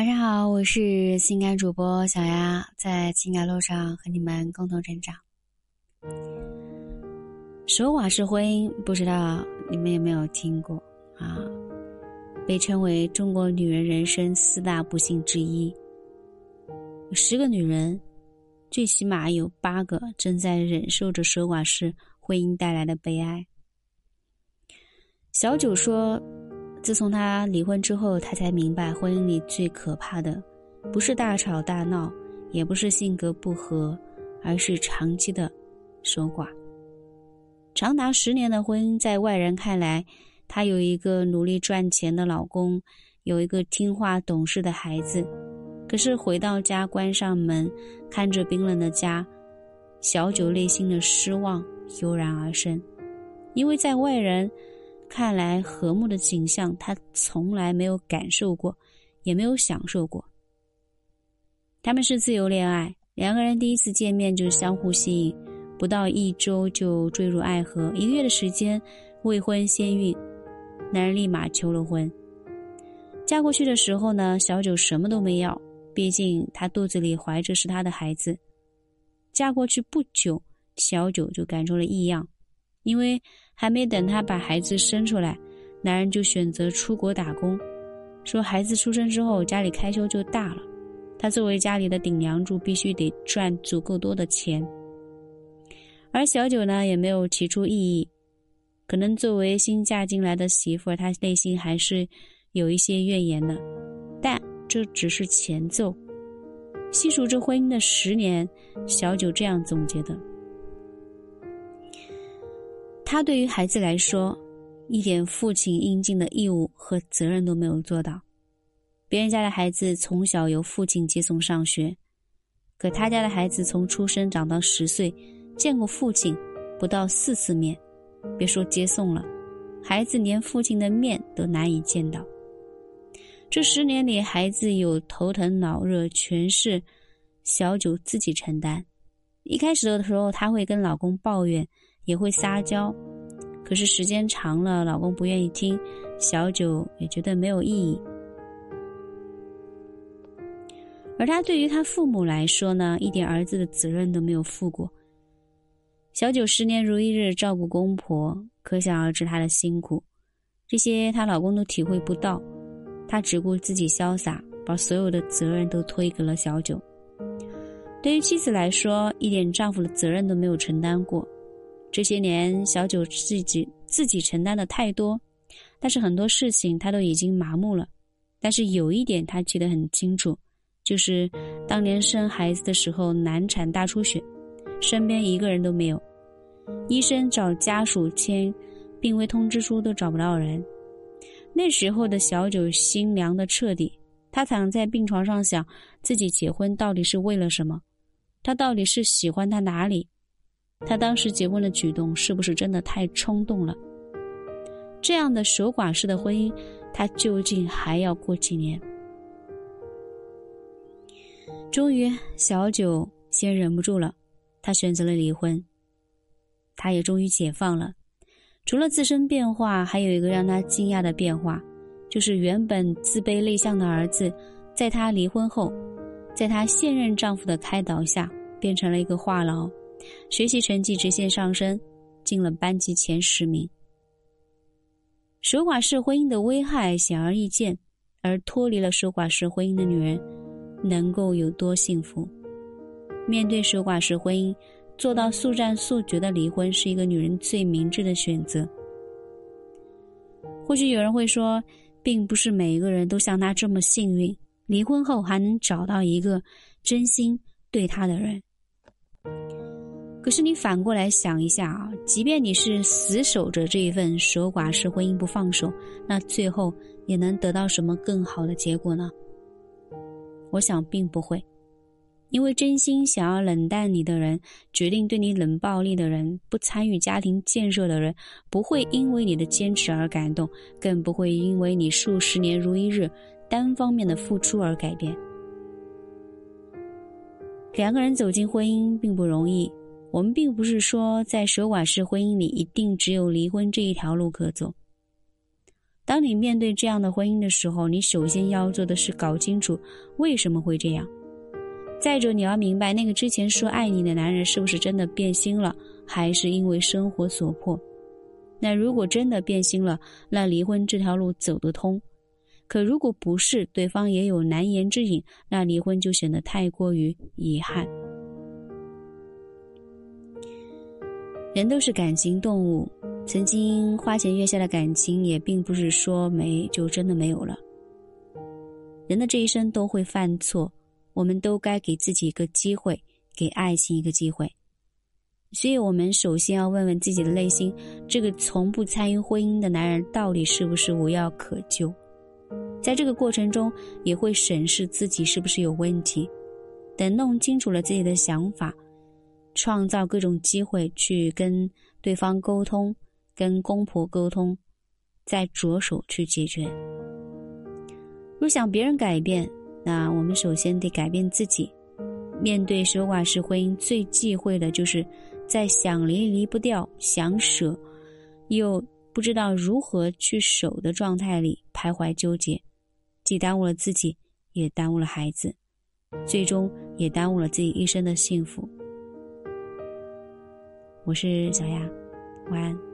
晚上好，我是情感主播小丫，在情感路上和你们共同成长。守寡式婚姻，不知道你们有没有听过啊？被称为中国女人人生四大不幸之一。十个女人，最起码有八个正在忍受着守寡式婚姻带来的悲哀。小九说。自从他离婚之后，他才明白，婚姻里最可怕的，不是大吵大闹，也不是性格不合，而是长期的守寡。长达十年的婚姻，在外人看来，她有一个努力赚钱的老公，有一个听话懂事的孩子。可是回到家，关上门，看着冰冷的家，小九内心的失望油然而生，因为在外人。看来和睦的景象，他从来没有感受过，也没有享受过。他们是自由恋爱，两个人第一次见面就相互吸引，不到一周就坠入爱河，一个月的时间未婚先孕，男人立马求了婚。嫁过去的时候呢，小九什么都没要，毕竟她肚子里怀着是他的孩子。嫁过去不久，小九就感出了异样。因为还没等他把孩子生出来，男人就选择出国打工，说孩子出生之后家里开销就大了，他作为家里的顶梁柱，必须得赚足够多的钱。而小九呢，也没有提出异议，可能作为新嫁进来的媳妇儿，她内心还是有一些怨言的，但这只是前奏。细数这婚姻的十年，小九这样总结的。他对于孩子来说，一点父亲应尽的义务和责任都没有做到。别人家的孩子从小由父亲接送上学，可他家的孩子从出生长到十岁，见过父亲不到四次面，别说接送了，孩子连父亲的面都难以见到。这十年里，孩子有头疼脑热，全是小九自己承担。一开始的时候，他会跟老公抱怨。也会撒娇，可是时间长了，老公不愿意听，小九也觉得没有意义。而他对于他父母来说呢，一点儿子的责任都没有负过。小九十年如一日照顾公婆，可想而知她的辛苦，这些她老公都体会不到，她只顾自己潇洒，把所有的责任都推给了小九。对于妻子来说，一点丈夫的责任都没有承担过。这些年，小九自己自己承担的太多，但是很多事情他都已经麻木了。但是有一点他记得很清楚，就是当年生孩子的时候难产大出血，身边一个人都没有，医生找家属签病危通知书都找不到人。那时候的小九心凉的彻底，他躺在病床上想，自己结婚到底是为了什么？他到底是喜欢他哪里？他当时结婚的举动是不是真的太冲动了？这样的守寡式的婚姻，他究竟还要过几年？终于，小九先忍不住了，他选择了离婚。他也终于解放了。除了自身变化，还有一个让他惊讶的变化，就是原本自卑内向的儿子，在他离婚后，在他现任丈夫的开导下，变成了一个话痨。学习成绩直线上升，进了班级前十名。守寡式婚姻的危害显而易见，而脱离了守寡式婚姻的女人，能够有多幸福？面对守寡式婚姻，做到速战速决的离婚，是一个女人最明智的选择。或许有人会说，并不是每一个人都像她这么幸运，离婚后还能找到一个真心对她的人。可是你反过来想一下啊，即便你是死守着这一份守寡式婚姻不放手，那最后也能得到什么更好的结果呢？我想并不会，因为真心想要冷淡你的人，决定对你冷暴力的人，不参与家庭建设的人，不会因为你的坚持而感动，更不会因为你数十年如一日单方面的付出而改变。两个人走进婚姻并不容易。我们并不是说在守寡式婚姻里一定只有离婚这一条路可走。当你面对这样的婚姻的时候，你首先要做的是搞清楚为什么会这样。再者，你要明白那个之前说爱你的男人是不是真的变心了，还是因为生活所迫。那如果真的变心了，那离婚这条路走得通；可如果不是，对方也有难言之隐，那离婚就显得太过于遗憾。人都是感情动物，曾经花前月下的感情，也并不是说没就真的没有了。人的这一生都会犯错，我们都该给自己一个机会，给爱情一个机会。所以，我们首先要问问自己的内心：这个从不参与婚姻的男人，到底是不是无药可救？在这个过程中，也会审视自己是不是有问题。等弄清楚了自己的想法。创造各种机会去跟对方沟通，跟公婆沟通，再着手去解决。若想别人改变，那我们首先得改变自己。面对守寡式婚姻，最忌讳的就是在想离离不掉、想舍又不知道如何去守的状态里徘徊纠结，既耽误了自己，也耽误了孩子，最终也耽误了自己一生的幸福。我是小雅，晚安。